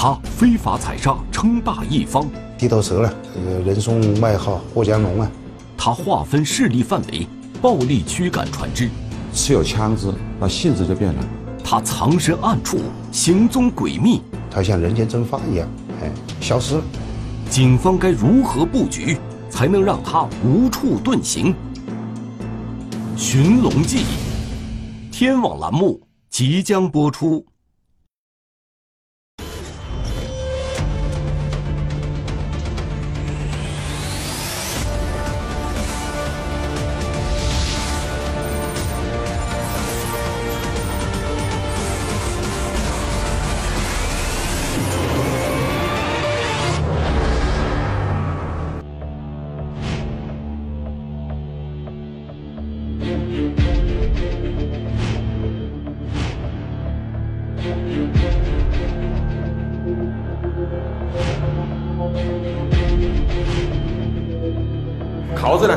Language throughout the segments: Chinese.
他非法采砂，称霸一方。地头蛇了，呃人送外号“过江龙”啊。他划分势力范围，暴力驱赶船只。持有枪支，那性质就变了。他藏身暗处，行踪诡秘。他像人间蒸发一样，哎，消失了。警方该如何布局，才能让他无处遁形？寻龙记，天网栏目即将播出。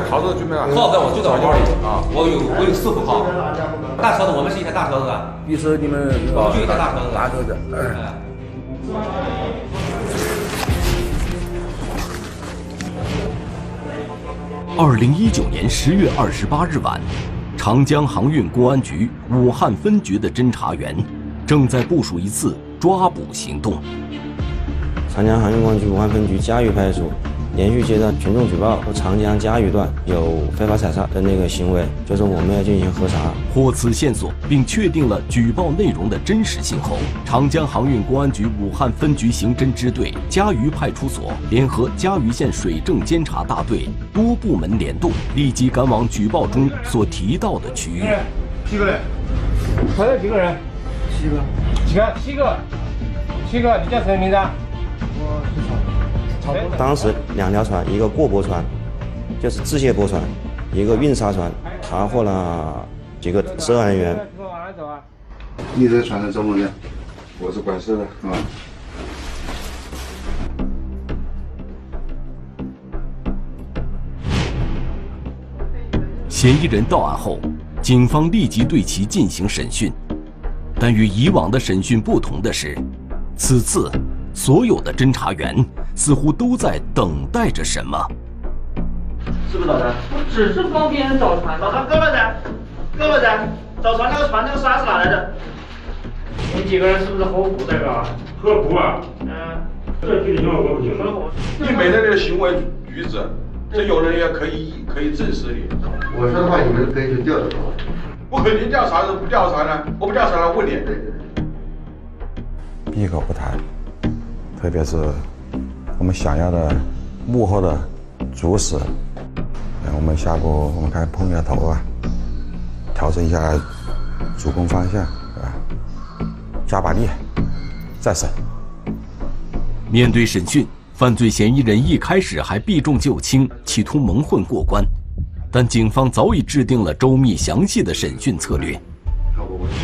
铐子呢？铐子准备了。铐子我就在我包里啊，我有我有四副铐。大车子，我们是一台大车子。比如说你们我们就一台大车子。大车子。二零一九年十月二十八日晚，长江航运公安局武汉分局的侦查员正在部署一次抓捕行动。长江航运公安局武汉分局嘉峪派出所。连续接到群众举报，说长江嘉峪段有非法采砂的那个行为，就是我们要进行核查。获此线索，并确定了举报内容的真实性后，长江航运公安局武汉分局刑侦支队嘉鱼派出所联合嘉鱼县水政监察大队多部门联动，立即赶往举报中所提到的区域。几个人？还有，几个。人？七个。几个？七个。七个。你叫什么名字？我是曹。当时两条船，一个过驳船，就是自卸驳船，一个运沙船，查获了几个涉案人员。你在船上做么的？我是管事的啊。嫌疑人到案后，警方立即对其进行审讯，但与以往的审讯不同的是，此次。所有的侦查员似乎都在等待着什么。是不是找的？我只是帮别人找船，找船够了噻，够了噻。找船那个船那个沙是哪来的？你们几个人是不是合股在这儿？合股啊？嗯。这具体情况我不清楚。你每天这个行为举止，这有人也可以可以证实你。我说的话你们可以去调查。我肯定调查，不调查呢？我不调查了，问你。闭口不谈。特别是我们想要的幕后的主使，我们下步我们看碰一下头啊，调整一下主攻方向，是吧？加把力，再审。面对审讯，犯罪嫌疑人一开始还避重就轻，企图蒙混过关，但警方早已制定了周密详细的审讯策略。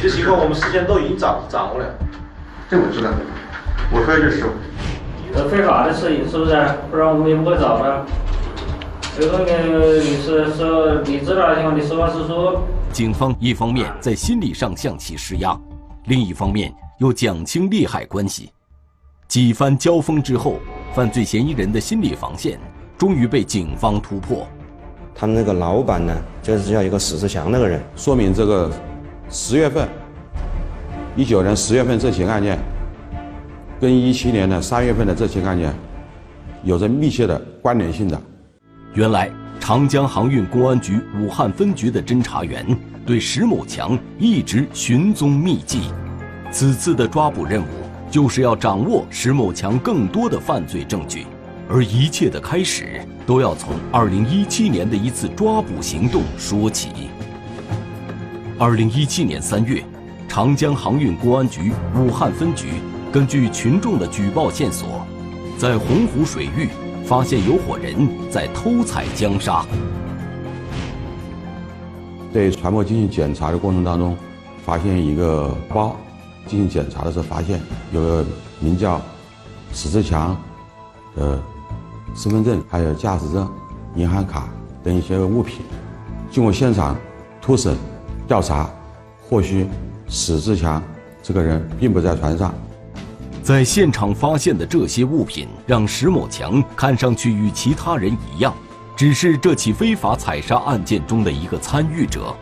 这情况我们事先都已经掌掌握了，这我知道。我说的是，这非法的事情是不是？不然我们也不会找的。这个律师说，你知道的情况，你实话实说。警方一方面在心理上向其施压，另一方面又讲清利害关系。几番交锋之后，犯罪嫌疑人的心理防线终于被警方突破。他们那个老板呢，就是叫一个史志强那个人，说明这个十月份，一九年十月份这起案件。跟一七年的三月份的这起案件有着密切的关联性的。原来，长江航运公安局武汉分局的侦查员对石某强一直寻踪觅迹，此次的抓捕任务就是要掌握石某强更多的犯罪证据，而一切的开始都要从二零一七年的一次抓捕行动说起。二零一七年三月，长江航运公安局武汉分局。根据群众的举报线索，在洪湖水域发现有伙人在偷采江沙。对船舶进行检查的过程当中，发现一个包，进行检查的时候发现有个名叫史志强的身份证、还有驾驶证、银行卡等一些物品。经过现场突审调查，获悉史志强这个人并不在船上。在现场发现的这些物品，让石某强看上去与其他人一样，只是这起非法采砂案件中的一个参与者。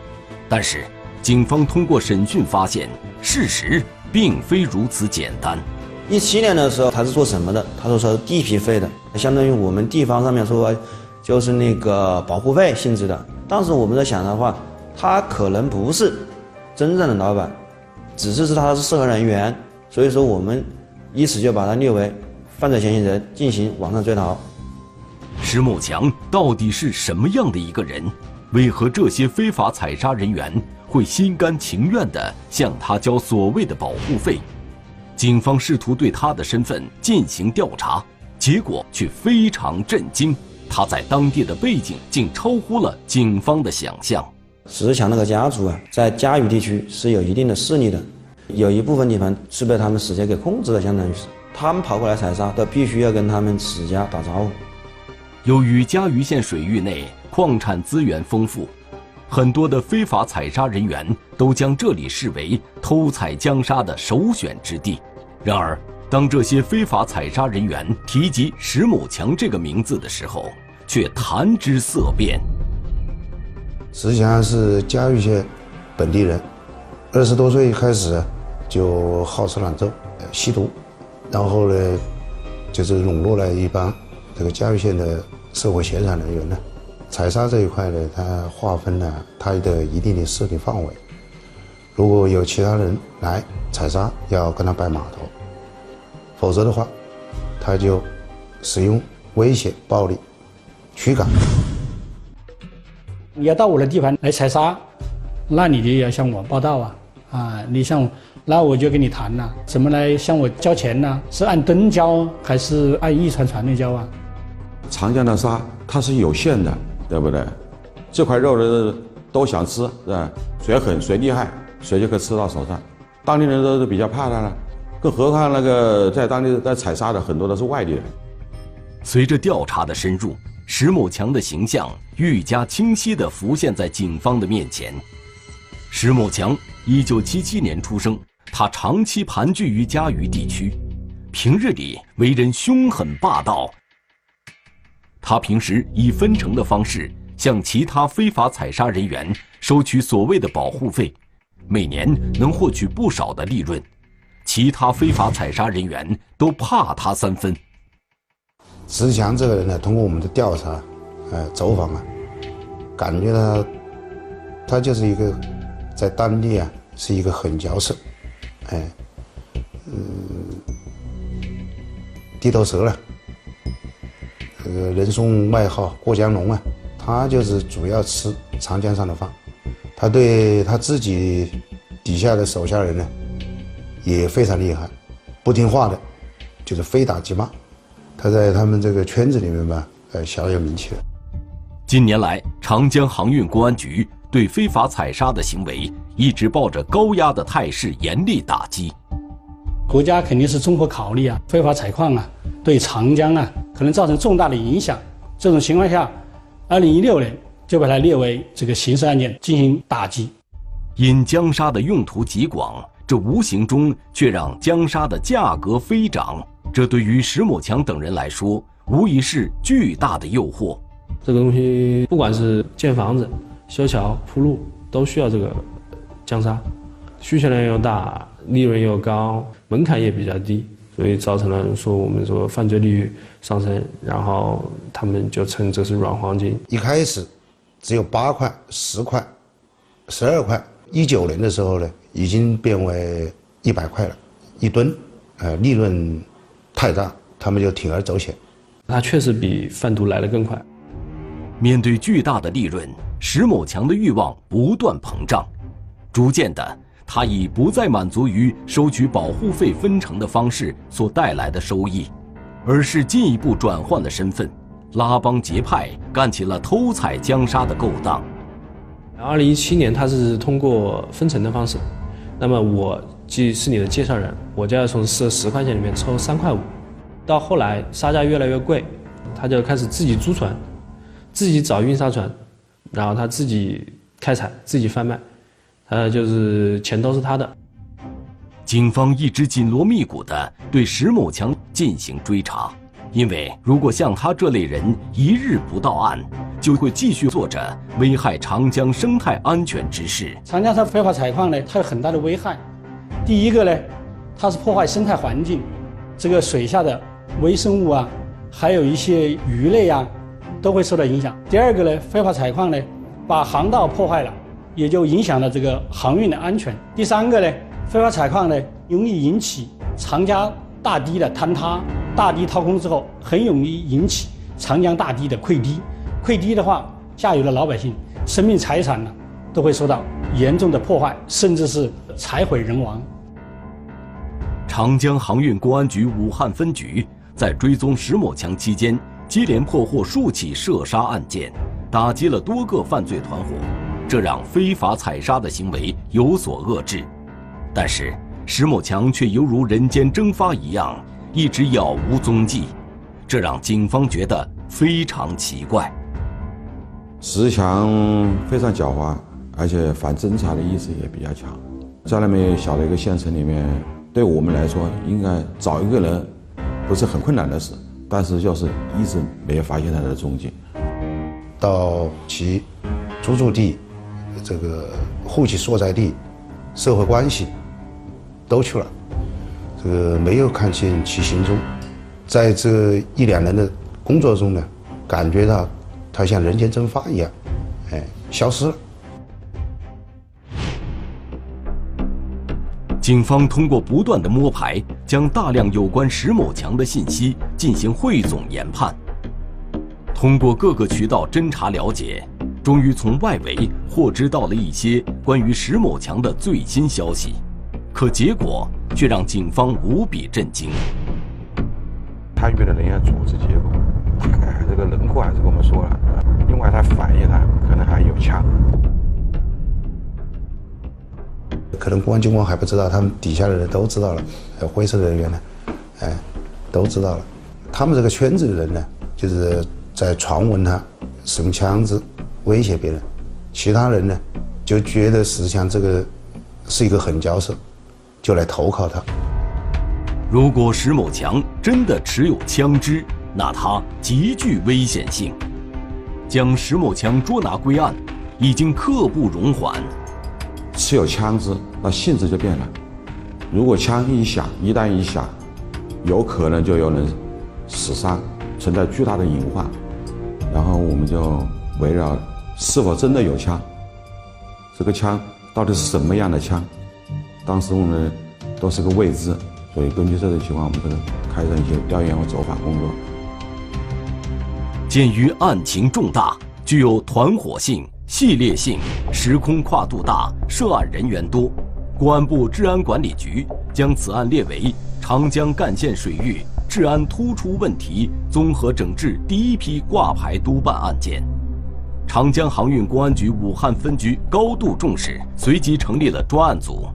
但是，警方通过审讯发现，事实并非如此简单。一七年的时候，他是做什么的？他说是地皮费的，相当于我们地方上面说，就是那个保护费性质的。当时我们在想的话，他可能不是真正的老板，只是是他是涉案人员，所以说我们以此就把他列为犯罪嫌疑人，进行网上追逃。石某强到底是什么样的一个人？为何这些非法采砂人员会心甘情愿地向他交所谓的保护费？警方试图对他的身份进行调查，结果却非常震惊。他在当地的背景竟超乎了警方的想象。石强那个家族啊，在嘉鱼地区是有一定的势力的，有一部分地方是被他们史家给控制的，相当于是他们跑过来采砂，都必须要跟他们史家打招呼。由于嘉鱼县水域内矿产资源丰富，很多的非法采砂人员都将这里视为偷采江沙的首选之地。然而，当这些非法采砂人员提及石某强这个名字的时候，却谈之色变。石强是嘉鱼县本地人，二十多岁开始就好吃懒做、吸毒，然后呢，就是笼络了一帮这个嘉峪县的社会闲散人员呢。采砂这一块呢，它划分了它的一定的势力范围。如果有其他人来采砂，要跟他摆码头，否则的话，他就使用威胁、暴力、驱赶。你要到我的地盘来采砂，那你就要向我报道啊！啊，你向，那我就跟你谈了，怎么来向我交钱呢？是按吨交还是按一船船的交啊？长江的沙它是有限的，对不对？这块肉的都想吃，是吧？谁狠谁厉害，谁就可以吃到手上。当地人都是比较怕他了，更何况那个在当地在采砂的很多都是外地人。随着调查的深入，石某强的形象愈加清晰地浮现在警方的面前。石某强，一九七七年出生，他长期盘踞于嘉鱼地区，平日里为人凶狠霸道。他平时以分成的方式向其他非法采砂人员收取所谓的保护费，每年能获取不少的利润。其他非法采砂人员都怕他三分。石强这个人呢，通过我们的调查，呃，走访啊，感觉他，他就是一个在当地啊是一个狠角色，哎，嗯，地头蛇了。这个人送外号“过江龙”啊，他就是主要吃长江上的饭，他对他自己底下的手下人呢也非常厉害，不听话的，就是非打即骂。他在他们这个圈子里面吧，呃，小有名气了。近年来，长江航运公安局对非法采砂的行为一直抱着高压的态势，严厉打击。国家肯定是综合考虑啊，非法采矿啊，对长江啊可能造成重大的影响。这种情况下，二零一六年就把它列为这个刑事案件进行打击。因江沙的用途极广，这无形中却让江沙的价格飞涨。这对于石某强等人来说，无疑是巨大的诱惑。这个东西，不管是建房子、修桥、铺路，都需要这个江沙，需求量又大。利润又高，门槛也比较低，所以造成了说我们说犯罪率上升，然后他们就称这是软黄金。一开始只有八块、十块、十二块，一九年的时候呢，已经变为一百块了，一吨，呃，利润太大，他们就铤而走险。它确实比贩毒来得更快。面对巨大的利润，石某强的欲望不断膨胀，逐渐的。他已不再满足于收取保护费分成的方式所带来的收益，而是进一步转换了身份，拉帮结派干起了偷采江沙的勾当。二零一七年，他是通过分成的方式，那么我既是你的介绍人，我就要从十十块钱里面抽三块五。到后来沙价越来越贵，他就开始自己租船，自己找运沙船，然后他自己开采，自己贩卖。呃，就是钱都是他的。警方一直紧锣密鼓地对石某强进行追查，因为如果像他这类人一日不到案，就会继续做着危害长江生态安全之事。长江它非法采矿呢，它有很大的危害。第一个呢，它是破坏生态环境，这个水下的微生物啊，还有一些鱼类啊，都会受到影响。第二个呢，非法采矿呢，把航道破坏了，也就影响了这个航运的安全。第三个呢，非法采矿呢，容易引起长江大堤的坍塌，大堤掏空之后，很容易引起长江大堤的溃堤。溃堤的话，下游的老百姓生命财产呢，都会受到严重的破坏，甚至是财毁人亡。长江航运公安局武汉分局在追踪石某强期间，接连破获数起涉杀案件，打击了多个犯罪团伙，这让非法采砂的行为有所遏制。但是石某强却犹如人间蒸发一样，一直杳无踪迹，这让警方觉得非常奇怪。石强非常狡猾，而且反侦查的意识也比较强，在那么小的一个县城里面。对我们来说，应该找一个人不是很困难的事，但是就是一直没有发现他的踪迹。到其租住地、这个户籍所在地、社会关系都去了，这个没有看见其行踪。在这一两年的工作中呢，感觉到他像人间蒸发一样，哎，消失了。警方通过不断的摸排，将大量有关石某强的信息进行汇总研判。通过各个渠道侦查了解，终于从外围获知到了一些关于石某强的最新消息。可结果却让警方无比震惊。参与的人员组织结构，大概这个轮廓还是跟我们说了。另外，他反映他可能还有枪。可能公安机关还不知道，他们底下的人都知道了，还有灰色人员呢，哎，都知道了。他们这个圈子的人呢，就是在传闻他使用枪支威胁别人，其他人呢就觉得石强这个是一个狠角色，就来投靠他。如果石某强真的持有枪支，那他极具危险性。将石某强捉拿归案，已经刻不容缓。持有枪支，那性质就变了。如果枪一响，一旦一响，有可能就有人死伤，存在巨大的隐患。然后我们就围绕是否真的有枪，这个枪到底是什么样的枪，当时我们都是个未知，所以根据这种情况，我们开展一些调研和走访工作。鉴于案情重大，具有团伙性。系列性、时空跨度大、涉案人员多，公安部治安管理局将此案列为长江干线水域治安突出问题综合整治第一批挂牌督办案件。长江航运公安局武汉分局高度重视，随即成立了专案组，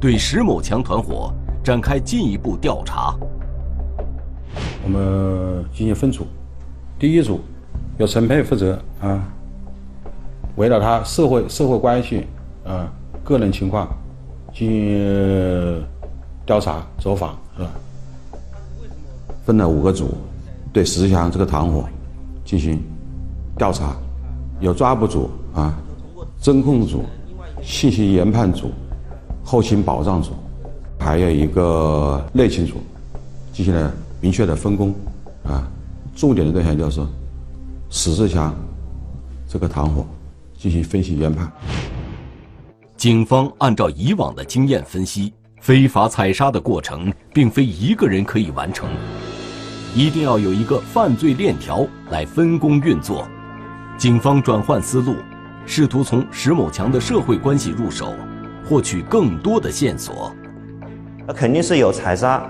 对石某强团伙展开进一步调查。我们进行分组，第一组由陈佩负责啊。围绕他社会社会关系，啊，个人情况进行调查走访，是吧？分了五个组，对石强这个团伙进行调查，有抓捕组啊，侦控组、信息研判组、后勤保障组，还有一个内勤组，进行了明确的分工，啊，重点的对象就是史志强这个团伙。进行分析研判。警方按照以往的经验分析，非法采砂的过程并非一个人可以完成，一定要有一个犯罪链条来分工运作。警方转换思路，试图从石某强的社会关系入手，获取更多的线索。那肯定是有采砂、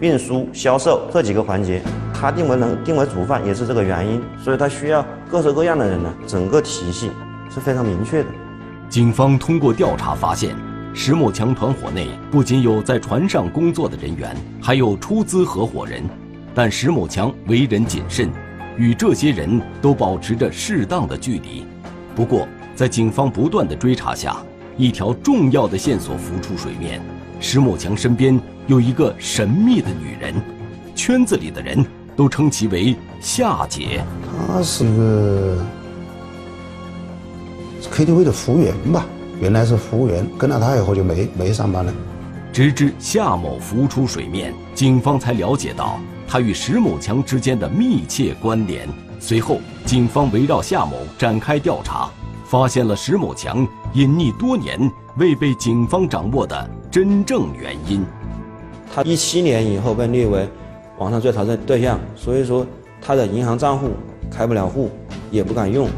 运输、销售这几个环节，他定为能定为主犯也是这个原因，所以他需要各式各样的人呢，整个体系。是非常明确的。警方通过调查发现，石某强团伙内不仅有在船上工作的人员，还有出资合伙人。但石某强为人谨慎，与这些人都保持着适当的距离。不过，在警方不断的追查下，一条重要的线索浮出水面：石某强身边有一个神秘的女人，圈子里的人都称其为夏姐。她是个 KTV 的服务员吧，原来是服务员，跟了他以后就没没上班了。直至夏某浮出水面，警方才了解到他与石某强之间的密切关联。随后，警方围绕夏某展开调查，发现了石某强隐匿多年未被警方掌握的真正原因。他一七年以后被列为网上追逃的对象，所以说他的银行账户开不了户，也不敢用，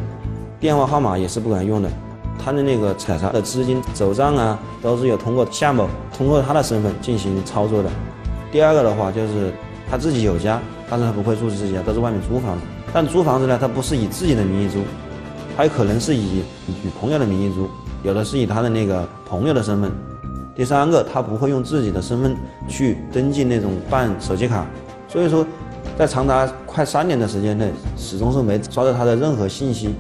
电话号码也是不敢用的。他的那个采查的资金走账啊，都是有通过夏某通过他的身份进行操作的。第二个的话就是他自己有家，但是他不会住自己家，都是外面租房子。但租房子呢，他不是以自己的名义租，还有可能是以女朋友的名义租，有的是以他的那个朋友的身份。第三个，他不会用自己的身份去登记那种办手机卡，所以说，在长达快三年的时间内，始终是没抓到他的任何信息。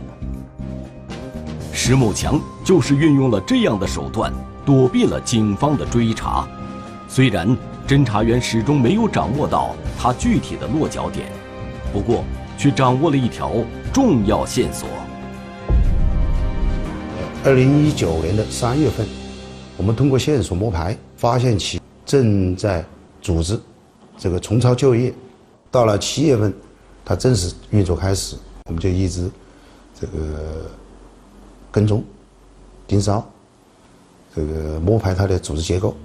石某强就是运用了这样的手段，躲避了警方的追查。虽然侦查员始终没有掌握到他具体的落脚点，不过却掌握了一条重要线索。二零一九年的三月份，我们通过线索摸排，发现其正在组织这个重操旧业。到了七月份，他正式运作开始，我们就一直这个跟踪、盯梢，这个摸排他的组织结构。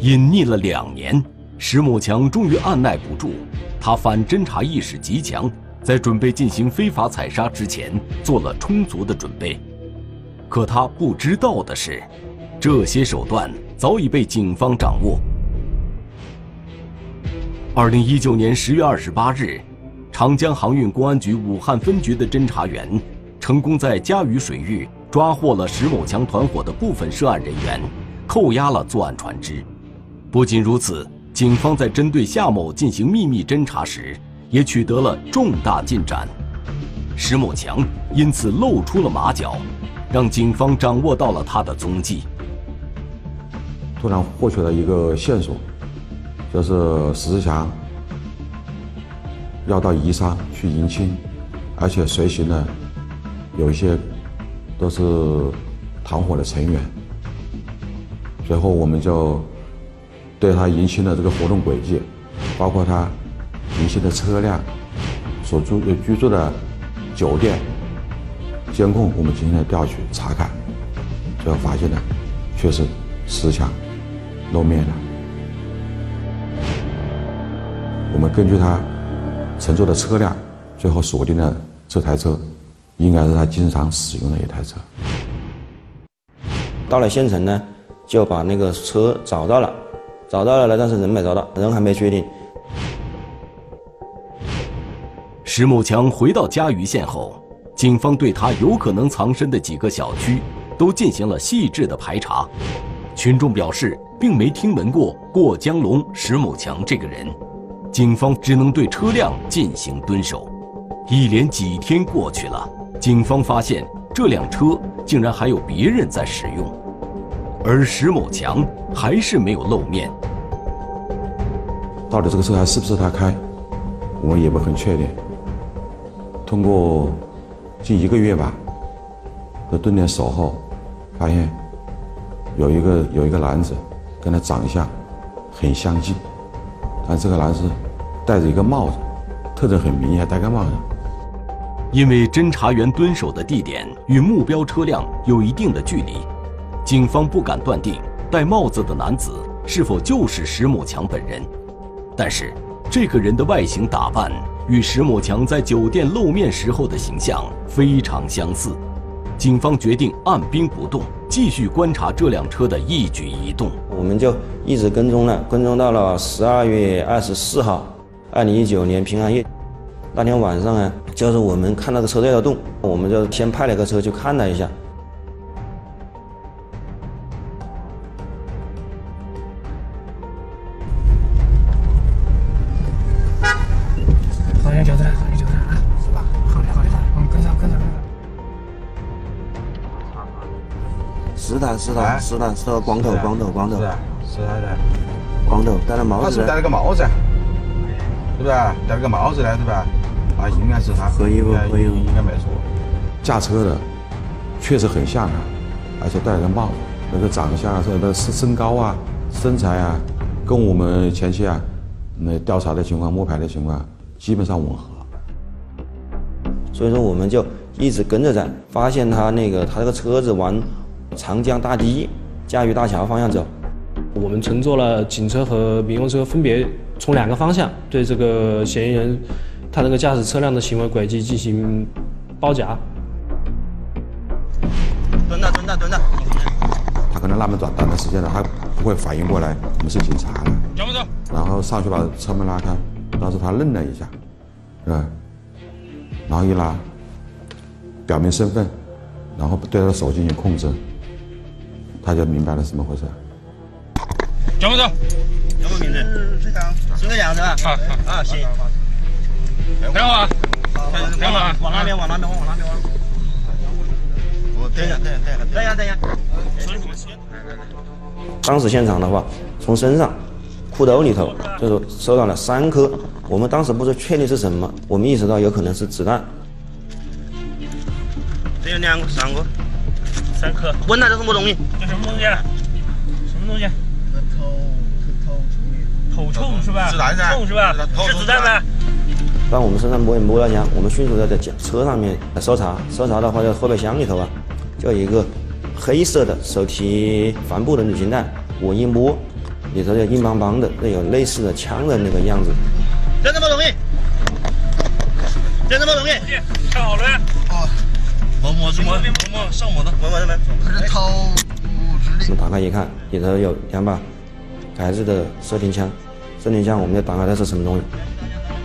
隐匿了两年，石某强终于按耐不住，他反侦查意识极强，在准备进行非法采砂之前做了充足的准备。可他不知道的是，这些手段早已被警方掌握。二零一九年十月二十八日，长江航运公安局武汉分局的侦查员成功在嘉鱼水域抓获了石某强团伙的部分涉案人员，扣押了作案船只。不仅如此，警方在针对夏某进行秘密侦查时，也取得了重大进展。石某强因此露出了马脚，让警方掌握到了他的踪迹。突然获取了一个线索。就是石志强要到宜昌去迎亲，而且随行的有一些都是团伙的成员。随后我们就对他迎亲的这个活动轨迹，包括他迎亲的车辆、所住的居住的酒店监控，我们进行了调取查看，最后发现呢，确实石强露面了。我们根据他乘坐的车辆，最后锁定了这台车，应该是他经常使用的一台车。到了县城呢，就把那个车找到了，找到了呢，但是人没找到，人还没确定。石某强回到嘉鱼县后，警方对他有可能藏身的几个小区都进行了细致的排查。群众表示，并没听闻过过江龙石某强这个人。警方只能对车辆进行蹲守，一连几天过去了，警方发现这辆车竟然还有别人在使用，而石某强还是没有露面。到底这个车还是不是他开，我们也不很确定。通过近一个月吧的蹲点守候，发现有一个有一个男子跟他长相很相近。但这个男子戴着一个帽子，特征很明显，戴个帽子。因为侦查员蹲守的地点与目标车辆有一定的距离，警方不敢断定戴帽子的男子是否就是石某强本人。但是，这个人的外形打扮与石某强在酒店露面时候的形象非常相似。警方决定按兵不动，继续观察这辆车的一举一动。我们就一直跟踪了，跟踪到了十二月二十四号，二零一九年平安夜。那天晚上呢，就是我们看那个车在动，我们就先派了个车去看了一下。好像就在，好像就在啊，是吧？好的，好的，我们跟上，跟上，跟上。十台他，是他，是他，是他，光头，光头，光头，是啊，是他的。光头，戴了帽子。他是戴了个帽子，是不是？戴了个帽子呢，是不是？啊，应该是他。合衣服，合衣服，应该没错。驾车的确实很像他，而且戴了个帽子，那个长相啊，那身身高啊，身材啊，跟我们前期啊那调查的情况、摸排的情况基本上吻合。所以说，我们就一直跟着在，发现他那个他这个车子往长江大堤嘉峪大桥方向走。我们乘坐了警车和民用车，分别从两个方向对这个嫌疑人他那个驾驶车辆的行为轨迹进行包夹。蹲着，蹲着，蹲着。他可能那么短短的时间了，他不会反应过来我们是警察的。走不走？然后上去把车门拉开，当时他愣了一下，是吧？然后一拉，表明身份，然后对他的手进行控制，他就明白了怎么回事。走不走？叫什么名字？是这样，是这样子吧？好，好，啊，行。等会儿，等会儿，往那边，往那边，往那边。我等一下，等一下，等一下，等一下。当时现场的话，从身上、裤兜里头就是收到了三颗，我们当时不是确定是什么，我们意识到有可能是子弹。这有两个、三个、三颗。问他这什么东西？这什么东西？什么东西？头头冲是吧？子弹噻。冲是吧？是子弹吗？把我们身上摸也摸到枪，我们迅速的在车上面搜查，搜查的话，在后备箱里头啊，就有一个黑色的手提帆布的旅行袋，我一摸，里头就硬邦邦的，那有类似的枪的那个样子。这什么东西？这什么东西？巧了。哦，摸摸什么？摸摸上摸的，摸摸什么？它是头我们打开一看，里头有两把改制的射钉枪，射钉枪我们就打开它是什么东西？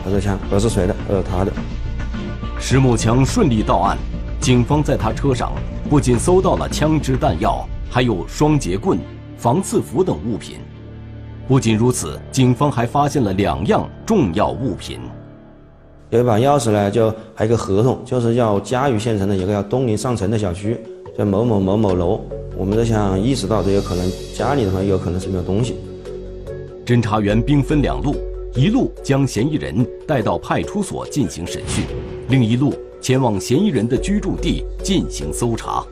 二手枪，我是谁的？呃，他的。石某强顺利到案，警方在他车上不仅搜到了枪支弹药，还有双节棍、防刺服等物品。不仅如此，警方还发现了两样重要物品。有一把钥匙呢，就还有个合同，就是要嘉峪县城的一个叫东林上城的小区，叫某某某某楼。我们在想意识到这有可能家里的话有可能是没有东西。侦查员兵分两路。一路将嫌疑人带到派出所进行审讯，另一路前往嫌疑人的居住地进行搜查。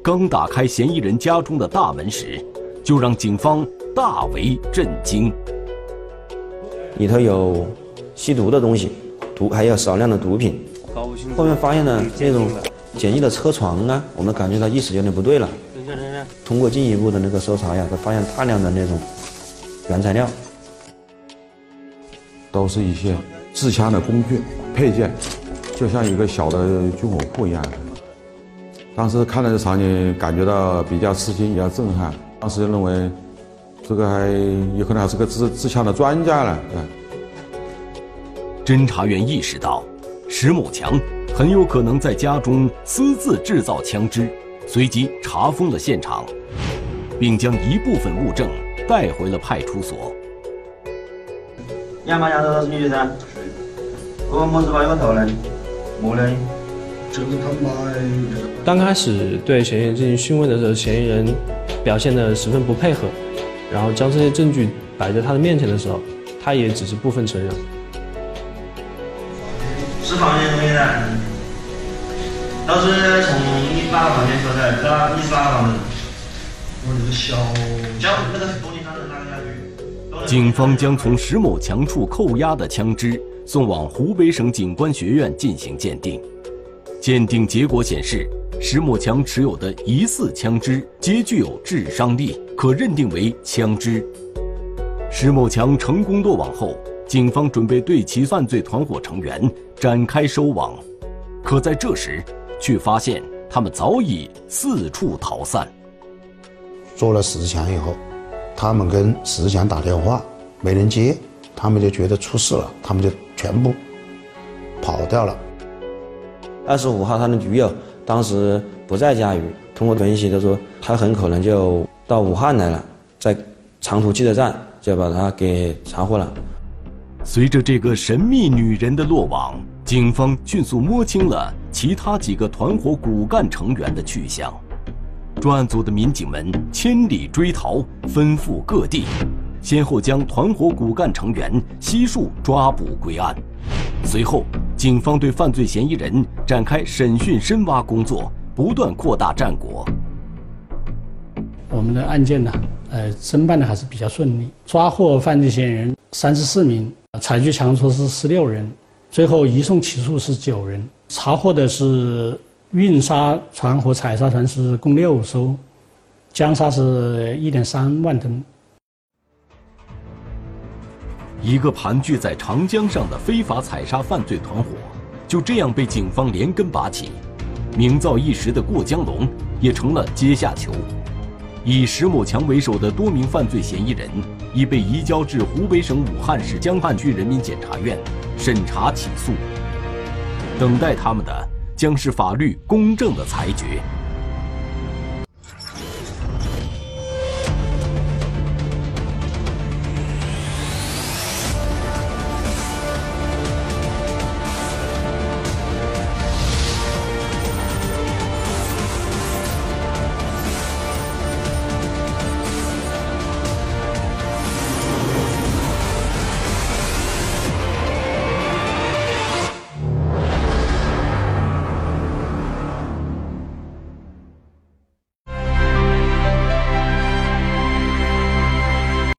刚打开嫌疑人家中的大门时，就让警方大为震惊。里头有吸毒的东西，毒还有少量的毒品。后面发现了这种简易的车床啊，我们感觉到意识有点不对了。通过进一步的那个搜查呀，他发现大量的那种原材料。都是一些制枪的工具配件，就像一个小的军火库一样。当时看到这场景，感觉到比较吃惊，比较震撼。当时就认为，这个还有可能还是个制制枪的专家呢。侦查员意识到，石某强很有可能在家中私自制造枪支，随即查封了现场，并将一部分物证带回了派出所。两把枪都是女的噻，我么子把有头嘞，没嘞。刚开始对嫌疑人进行讯问的时候，嫌疑人表现的十分不配合，然后将这些证据摆在他的面前的时候，他也只是部分承认。是房间东西噻，都是从一八房间出来的，到一十八房的。我这个小，叫那个东西上是哪个家具？警方将从石某强处扣押的枪支送往湖北省警官学院进行鉴定。鉴定结果显示，石某强持有的疑似枪支皆具有致伤力，可认定为枪支。石某强成功落网后，警方准备对其犯罪团伙成员展开收网，可在这时，却发现他们早已四处逃散。做了十强以后。他们跟石强打电话，没人接，他们就觉得出事了，他们就全部跑掉了。二十五号，他的女友当时不在嘉峪，通过分析，就说他很可能就到武汉来了，在长途汽车站就把他给查获了。随着这个神秘女人的落网，警方迅速摸清了其他几个团伙骨干成员的去向。专案组的民警们千里追逃，奔赴各地，先后将团伙骨干成员悉数抓捕归案。随后，警方对犯罪嫌疑人展开审讯深挖工作，不断扩大战果。我们的案件呢，呃，侦办的还是比较顺利，抓获犯罪嫌疑人三十四名，采取强措施十六人，最后移送起诉是九人，查获的是。运沙船和采砂船是共六艘，江沙是一点三万吨。一个盘踞在长江上的非法采砂犯罪团伙，就这样被警方连根拔起。名噪一时的过江龙也成了阶下囚。以石某强为首的多名犯罪嫌疑人已被移交至湖北省武汉市江汉区人民检察院审查起诉，等待他们的。将是法律公正的裁决。